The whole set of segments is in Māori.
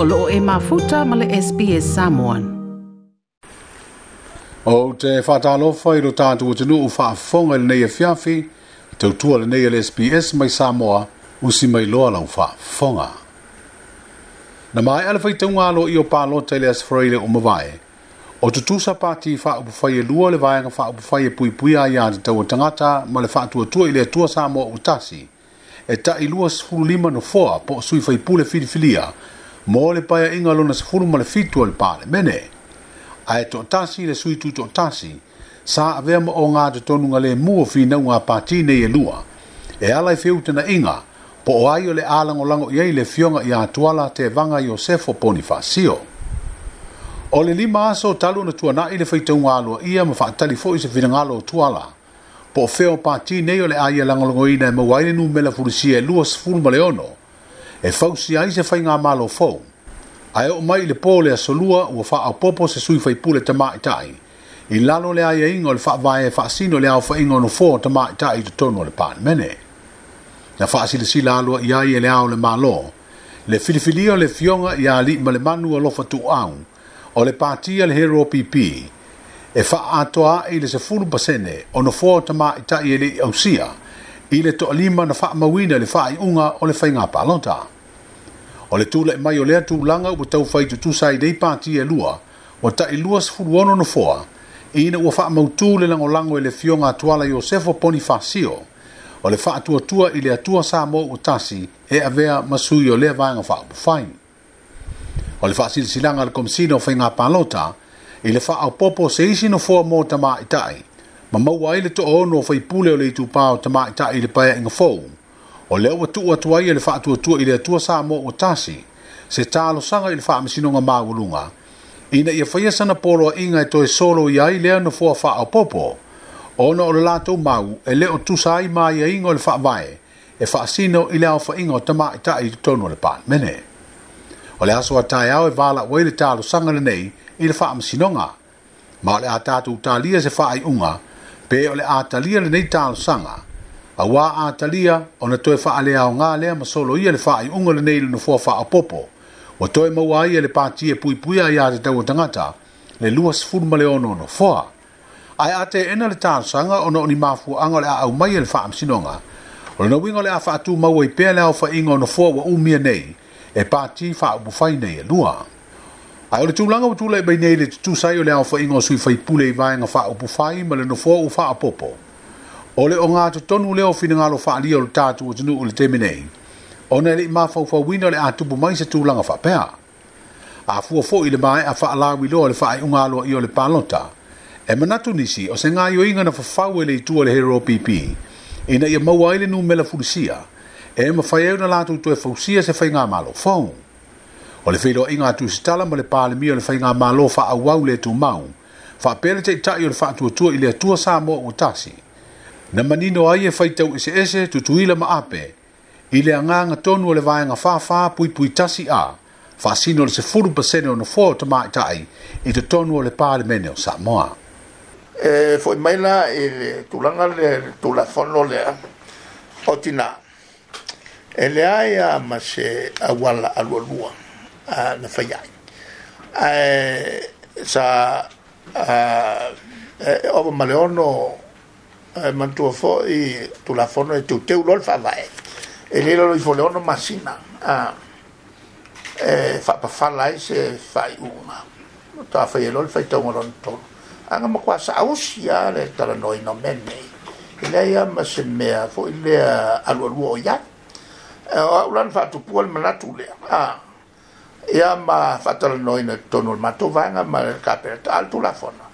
o loo e mafuta ma le SPS Samoan. O te whatalofa i lo tātou te nuu whaafonga i nei e fiafi, tautua lenei e le SPS mai Samoa, usi mai loa lau whaafonga. Na mai alawhai taunga lo i o pālota i le asfraile o mawae, o tutusa pāti whaapufai e lua le vaenga whaapufai e puipui a ia te taua tangata ma le whaatuatua i le atua Samoa utasi, e ta i lua sifuru lima no foa po sui pule filifilia, mo le paia inga lona se furu male fitu le pale mene. A e tasi le sui tu tasi, sa avea mo o ngā te tonu nga le mua fi nau ngā pāti e lua. E alai feu tena inga, po o aio le alango lango iei le fionga i atuala te vanga Iosefo Bonifacio. O le lima aso talu na tua nai le feitau ngā alua ia mafa whaatali fo i se finangalo o tuala. Po feo pāti nei o le aia lango lango ina e mawaini nu mela furusia e lua sifuru maleono. ono. e si ai se whainga malo fau. Ai o mai le pōle a asolua ua wha au popo se sui fai pule te mai tai. I lalo le ai e ingo le wha vae e wha sino le au wha ingo no fō te mai tai te tono le pāne mene. Na wha le si lalo i ai e le au le malo. Le filifilio le fionga i a li ma le manu alofa tu au. O le pātia le hero pipi. E wha atoa i le se fulu pasene o no fō te mai tai e le au i le toʻalima na faamauina i le faaiʻuga o le faigā palota o le tulaʻi mai o lea tulaga ua taufaitutusa ai lei patia e lua ua taʻilua sfuluono na foa ina ua faamautū le lagolago i e le fioga atuala iosefo ponifasio o le faatuatua i le atua sa mo ua tasi e avea ma sui o lea vaega faaupufai o le faasilasilaga a le komasina o faigā palota i le faaaupoopo o se isi na foa mo tamaʻitaʻi ma maua ai le to'o ono o faipule o le itupā o ta i le paeaʻiga fou o le ua tuuatu ai e le faatuatua i le atua sa mo ua tasi se talosaga i le faamasinoga mauluga ina ia faia sana poloaʻiga e toe solo ia ai ano na fa faaopoopo ona o le latou mau e lē o tusa ai maiaʻiga o le faavae e faasino i le aofaʻiga o ta i to no le palemene o le aso ataeao e valaʻu ai le talosaga lenei i le faamasinoga ma o le a tatou talia se faaiʻuga pe atalia le atalia lenei talosaga auā atalia ona toe faaleaoga lea ma solo ia le faaiʻuga lenei lenofoa faaopoopo ua toe maua ai e le pati e puipuia iā tatau o tagata le 26 ae a teena le talosaga ona oni mafu o le a aumai e le faamasinoga o lona uiga o le a faatūmaua i pea le aofaʻiga ona foa ua umia nei e pati faaupufai nei e lua A o le tūlanga o tūla e bai neile tūtū sai o le awha inga o sui whaipule i vāenga fa opu whai ma le no fo u wha popo. O le o ngā te tonu leo fina ngā lo wha lia o le tātu o tunu o le teminei. le ima fau fau wina le a tupu mai se tūlanga fa pēha. A fua fo i le mai a fa ala wi lo le fa i unga loa i o le pālota. E manatu nisi o se ngā yo inga na fa e le i tua hero PP. E na ia maua ele nu mela fulisia. E ma whaiau na lātu tue fausia se whai ngā malo fo o le feiloa iga atu i se tala ma le palemi o le faiga mālo faauau le tumau faapele taʻitaʻi o le faatuatua i le atua sa moa ua tasi na manino ai e faitau eseese tutuila ma ape i le agaga tonu o le vaega fafā puipui tasi a faasino le sefulu pasene ona foa o tamaʻitaʻi i totonu o le palemene o samoa e foi mai la e le tulanga le tulafono le o tina e le ai a ma se a wala alualua na faya uh, sa uh, uh, e, ova maleono uh, e, mantua fo e i tu la fono e tu teu lol fa vae e lilo lo i fo leono masina a uh, e eh, fa pa fala e se fa i uma ta fa i lol fa i tau maron tolo anga ma kwa sa ausi a le tala noi no mene e lea ia ma se mea fo i lea alua lua o ia e o au lan fa atupua le manatu lea a uh, ia ma fatalanoina tonu le matou vaega ma le kapeleta a le tulafono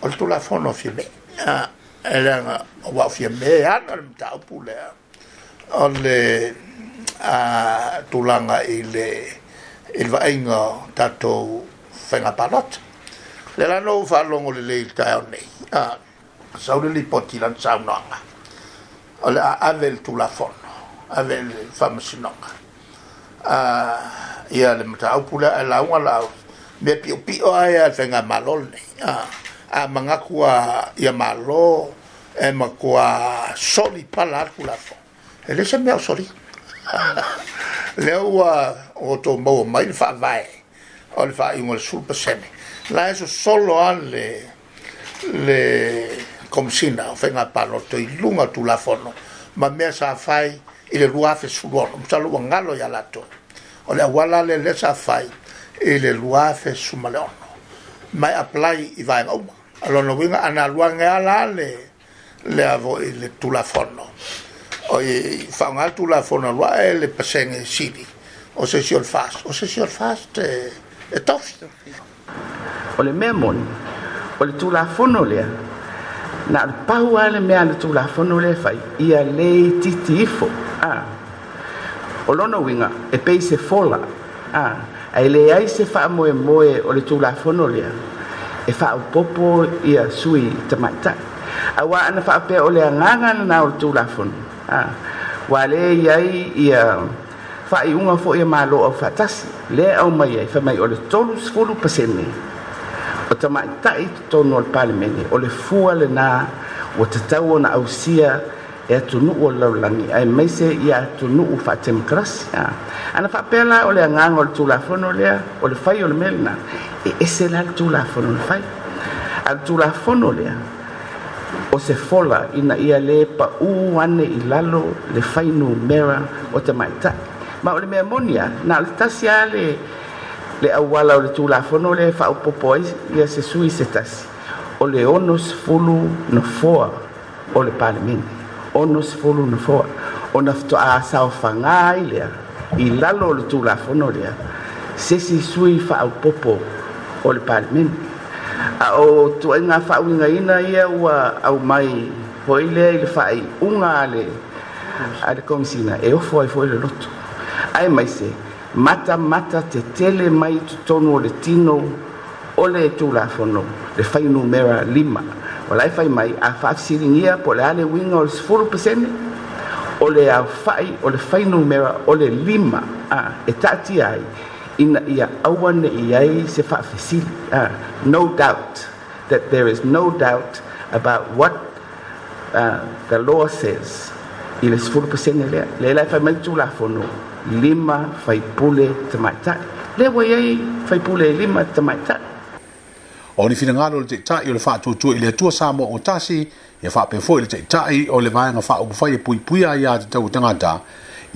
o le tulafono fia me a e leaga o waofia me ana le mataupu lea o le a tulaga i le i le vaaiga tatou faiga palota le lanou faalogo lelei le taeao nei a sau le lipoti lana saunoaga o le a ave le tulafono ave le famasinoga a uh, ia le mata au pula e la unga lau me pio pio ai a te ngā malo a, a manga kua ia malo e ma kua soli pala atu lato e le se meo soli leo ua o tō mau mai le wha vai o le wha ingo le sulpa sene la eso solo ale le komsina o fenga palo to ilunga tu la fono ma me sa fai ile ruafe sulono msalo wangalo ya la to o le auala e le sa fai i le luafe suma le ono mai apply i vaega uma a lona uiga ana aluagea la le le avo i le tulafono o i faaogā tulafono aluaʻa e le pasege sili o se siol fast o se siol fast e, e tofi o le mea moni o le tulafono lea na o le pau a le mea le tulafono lea fai ia le titi ifo ah. o lona uiga e pei se fola a ai leai se faamoemoe o le tulafono lea e faaupopo ia sui tamaitaʻi auā ana faapea o le agaga lanā o le tulafono a ua lē iai ia faaiʻuga foʻi e malo au faatasi lea aumai ai faamai o le tolu sefulu pasene o tamaitaʻi totonu o le palemene o le fua lenā ua tatau ona ausia e atunuu o laulagi ae maise ia atunuu fa'atemokarasi ana faapea la o le agaga o le tulafono lea o le fai o le mea lenā e ese la le tulafono o le fai a le tulafono lea o se fola ina ia lē paʻū ane i lalo le fainumera o te maitaʻi ma o le mea moni na o le tasi a le le auala o le tulafono o le faaupopo ai ia se sui se tasi o le 6 sefulu foa o le palemene ono sefulu na foa ona feto'asaofagā ai lea i lalo o le tulafono lea sesi sui fa'aupopo o le palemene a o tuaiga fa'auigaina ia ua aumai foi lea i le faaiʻuga ale a le komisina e ofo ai foi le loto ae mai se matamata tetele mai totonu o le tino o le tulafono le fainumera lima Well, if I may, afaf siling ia po le ale winga o le sefulu pesene o le afai o le fainumera o le lima a e taʻatia ai ina ia aua neʻi ai se faafesili no doubt that there is no doubt about what uh, the law says four i le sefulu pesene lea leila e faimai tulafono lima faipule tamaitaʻi le ua iai faipule lima tamaitaʻi o ni fina ngalo le teitai o le faa tuatua i le atua sa mo o tasi e faa pefo i le teitai o le vaenga faa ukufai e pui pui a ia te tau tangata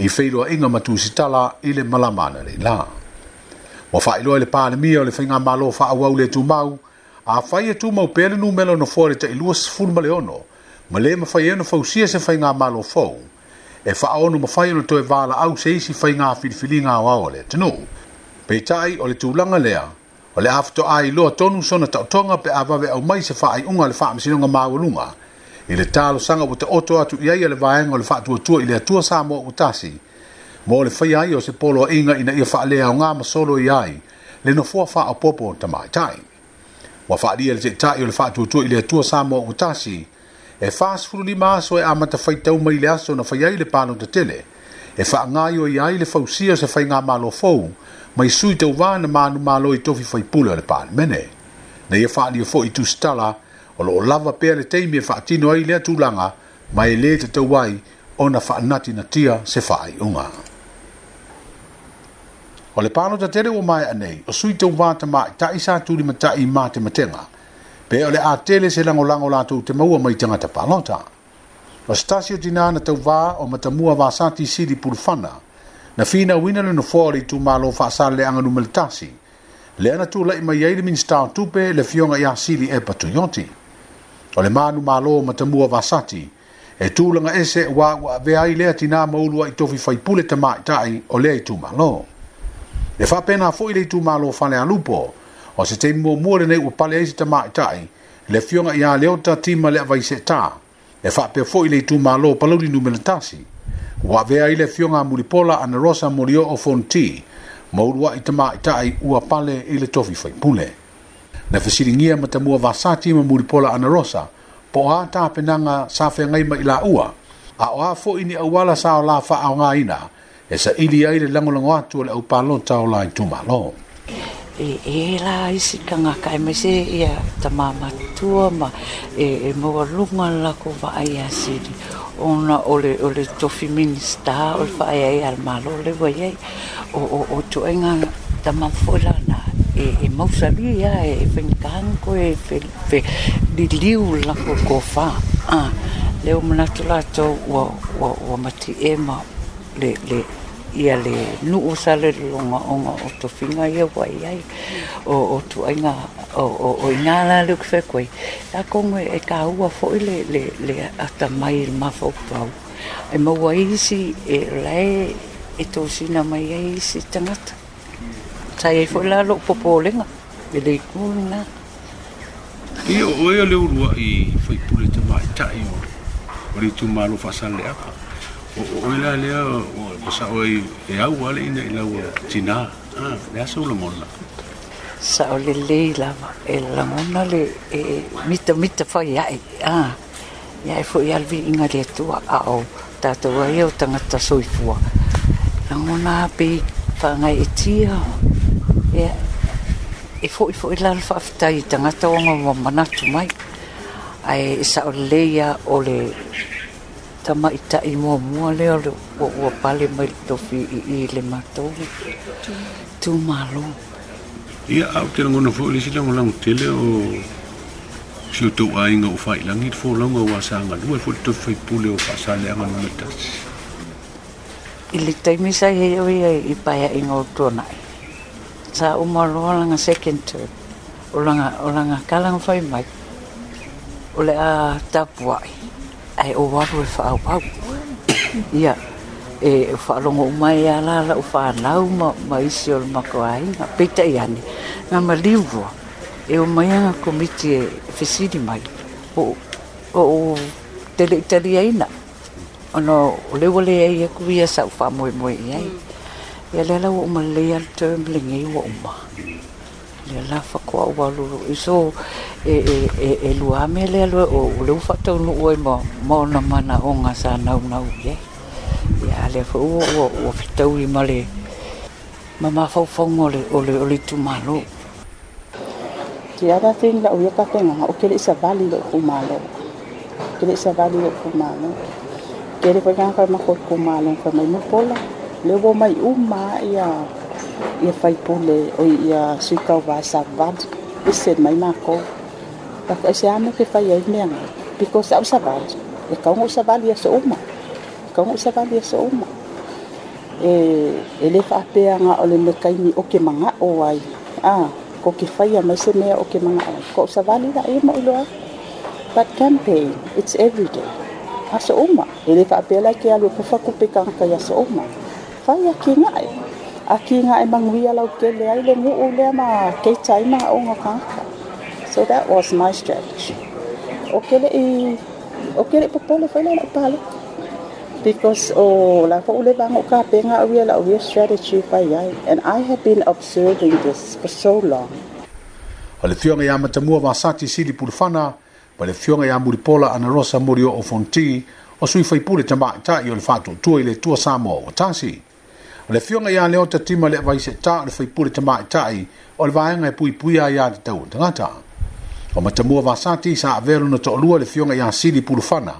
i feilo a inga matu sitala i le malamana le la. Wa faa iloa le paa mia o le fina malo faa wau le tumau a fai e tumau pele nu melo na fore te ilua sifun maleono ma le ma fai eno fau sia se fai ngā malo fau e faa onu ma fai eno toe vala au se isi fai ngā filifilinga o aole tenu. Pei tai o le tūlanga lea o le a hafuto a i loa tonu sona tautonga pe a vave au mai se faa i unga le faa misinonga maulunga i le talo sanga wate oto atu i aia le vaenga le faa tuatua i le atua saa mua utasi mo le fai ai o se polo inga ina ia faa lea o ngā masolo i ai le no fua faa opopo ta mai tai wa faa lia e le tetai o le faa tuatua i le atua saa mua utasi e faa sifuru lima aso e amata fai tau mai le aso na fai ai le pano te tele e faa ngai o i ai le fausia se fai ngā malo fau mai sui tau vāna mānu mālo i tofi fai pula le pāne mene. Na ia e whaani o fōi tu stala, o lo lava pēr le teimi e whaatino ai lea tūlanga, mai le lēta tau wai o na whaanati na tia se whaai unga. O le pāno ta tere o mai anei, o sui tau vāta mā i tai sā tūri ma tai mā te matenga, pē o le a tele se lango lango lātou te maua mai tangata pālota. Lo stasio tina na tau vā o matamua vāsanti siri pulfana, pulfana, na fina wina le no fori tu malo fa sale anga no militasi le ana tu le ma yele min sta tu pe le fionga ya sili e patuyoti o le manu malo matamu va sati e tu le nga ese wa wa ve ai le atina ma ulu ai tofi fai pule te mai tai o le tu malo le fa pena fo ile tu malo fa le alupo o se te mo mo le nei u pale ese te mai tai le fionga ya le ota tima le vai se ta e fa pe fo ile tu malo pa lu ni no militasi ua avea ai le afioga mulipola ana rosa molio o fonti ma uluaʻi tamaʻitaʻi ua pale i le tofi faipule na fesiligia ma tamua vasati ma mulipola ana rosa po o ā tapenaga sa feagai ma i laʻua a o ā foʻi ni auala sa o la faaaogāina e saʻili ai le lagolago atu o le ʻaupalota o la itumālō e e la isi ka kai e me se ia ta māma tua ma e e mua lunga lako wa ai a ona ole ole tofi minista ole wha ai ai al malo le wai o o o tu e ngā ta māma na e e mausari ia e e whenkanko e fe fe li liu lako ko wha a leo mna tu lato wa wa wa mati e ma le le ia le nuu sale longa onga o to finga ia wai ai o o tu ainga o o o inga la le kwe koe ta kongo e ka ua foi le le le ata mai le mafo pau e mo wai si e le e to sina mai ai si tangata tai e foi la lo popo lenga e le kuna Io, ia le urua i fai pure te mai tai o Ore tu lo fa sale aka o o me la leo o pasa o i e au ale ina i lau tina ah le aso lo mona sa o le le la e la mona le e, e mita mita fa ia e ah ia e fo ia vi inga le tu a o ta to ai o tanga ta soi fo la mona pe fa ngai e tia e e fo i fo i la fa fa tai tanga ta o mo mana tu mai ai sa o le ia o le tama i taʻi mo lea le o pale mai le tofi iʻi le matou tumālō ia autelagona foʻi le silagolago tele o siutou aiga o failagi fo folauga ua sagalua e foʻi le tofi faipule o faasaleaga lona tasi i le taimi sai he au ia i paeaʻiga o tuanaʻi sa uma loa langa second term o langa o langa kalang fai mai o le a i ai o waru e whaau pau. Ia, e whaalongo umai la lala u whanau ma, ma isi o lumako ai, ma peita i ane. Nga ma liuwa, e o mai anga komiti e whesiri mai, o, o, o tele itali aina. Ono, o lewa lea e ia kuia sa u wha moe moe iai. Ia lela wa uma lea term lingi wa uma. ia la fakoaʻu alulu i so e, e e e lua me lea loe o leu faataunuu ai ma ma ona manaoga sa naunau i ai ia lea foʻi ua ua ua fitauli ma le ma mafaufauga ole ole o le itumālou ia tategi lauia kapegaga o keleʻi savali loʻu kumālou keleʻi savali loʻu kumālou kele faigagakae makoe kumālou faimai mopola le ua mai uma ia ia faipule o ia suikau vasavali e senai makou tafe'aise a mo fefai ai meagai because au savali e kauga o savali aso uma e kauga o savali aso uma e e lē fa'apeaga o le lekaini o ke maga'o ai a ko ke faia mai se mea o ke maga'o ai ko o savali laʻe ma i loa but campaign it's every day aso uma e lē fa'apea lai ke alu e pufakupe kagakai aso uma fai akigae aki à, nga mang we allow ke le ai le mu ule ma ke chai ma o nga ka so that was my strategy okele i okele popole fa le pale because oh la fa ule bang o ka pe nga we la we strategy fa yai and i have been observing this for so long o le fionga ia e matamua vasati sili pulfana pa le fionga ia e muripola ana rosa morio o fonti o sui faipule tamaʻitaʻi o le faatuatua i le tua samo moa ua tasi O le fionga ia leo tatima le vai se taa le faipule tama i taa i, o le vaenga e pui pui a ia te tau tangata. O matamua vasati sa avelu na to olua le fionga ia sili pulufana,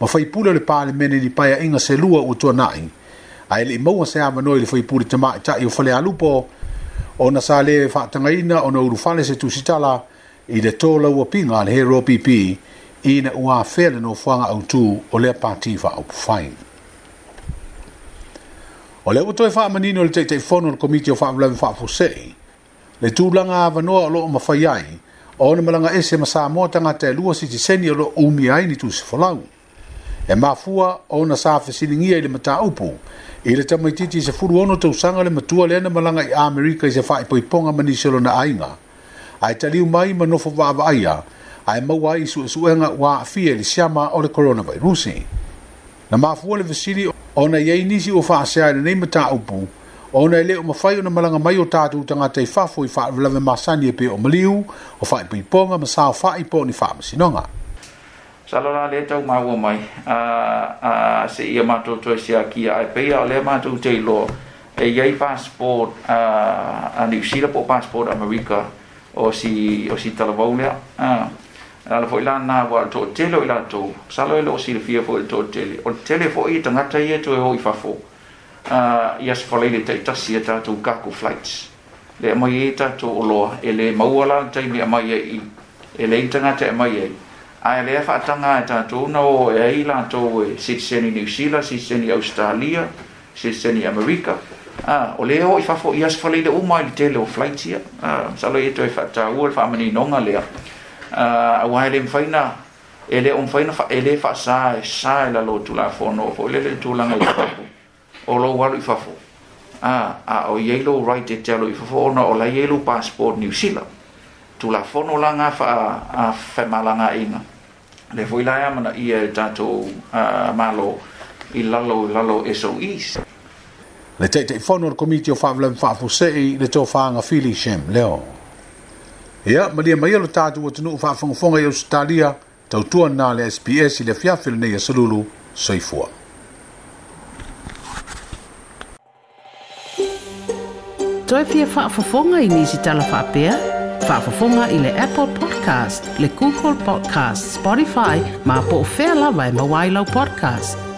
ma faipule le paa le mene li paia inga se lua u tua nai, a ele imaua se ama noi le faipule tama i taa i o fale alupo, o na sa le faatangaina o na urufale se tusitala, i le tō laua pinga le hero pipi, i na ua fele no fuanga au tu o le pati faa upufaini. O le utoe wha manini o le teitei fono le komiti o wha fa wha fusei. Le tūlanga a vanoa o loo mawhaiai, o ne malanga ese ma Samoa tanga te lua si tiseni o loo umi ai ni tūsi folau. E mafua o na sāwhi siningia i le mata upu, i le tamaititi i se furu ono tausanga le matua le ne malanga i Amerika i se wha ipoiponga mani selo na ainga. Ai taliu mai ma nofo vava aia, ai maua i su suenga wa afie le siama o le coronavirus. Na mafua le vesiri ona ye nisi o fa sa ne ma ta upu ona le o mafai ona malanga mai o tatu tanga te fa foi fa vla ve masani e pe o mliu o fa pe ponga ma sa fa i poni fa ma sinonga salona le tau ma wo mai a a se ia ma to to se aki ai pe ia le ma tu te lo e ye passport a a ni sira po passport america o si o si talavolia a uh ala fo ila na wa to telo ila to salo ilo e si fi fo to tele o tele fo i tanga tai e to e hoi fa fo ah, a yes fo le te ta si ta e to kaku flights le mo i ta to lo e le ma ala tai mi mai ye e le tanga te ma ye a le fa tanga ta to e no e i la to e si se ni new si se australia si se america a ah, o le hoi fa fo yes fo le o mai tele o flights ia a ah, salo i to e fa ta u fa mani nonga le Ah, a wa ele faina ele on faina fa ele fa sa sa e la lo tu la fo no le ele ah, e tu la ngai fa o lo wa lo fa a a o ye right de tello i fafo no o la ye passport new sila tu la fo la nga fa a fe malanga nga ina le fo ila ma i e ta to a malo i lalo lalo eso is le te te fono no committee of fa vlem fa fo le to fa nga fili shem leo ia malia mai lo tunu atunuu faafogafoga i ausitalia tautua na le sps i le afiafi lenei salulu, soifua toe fia faafofoga i nisi talafa'apea faafofoga i le apple podcast le google podcast spotify ma po o fea lava e mauailau podcast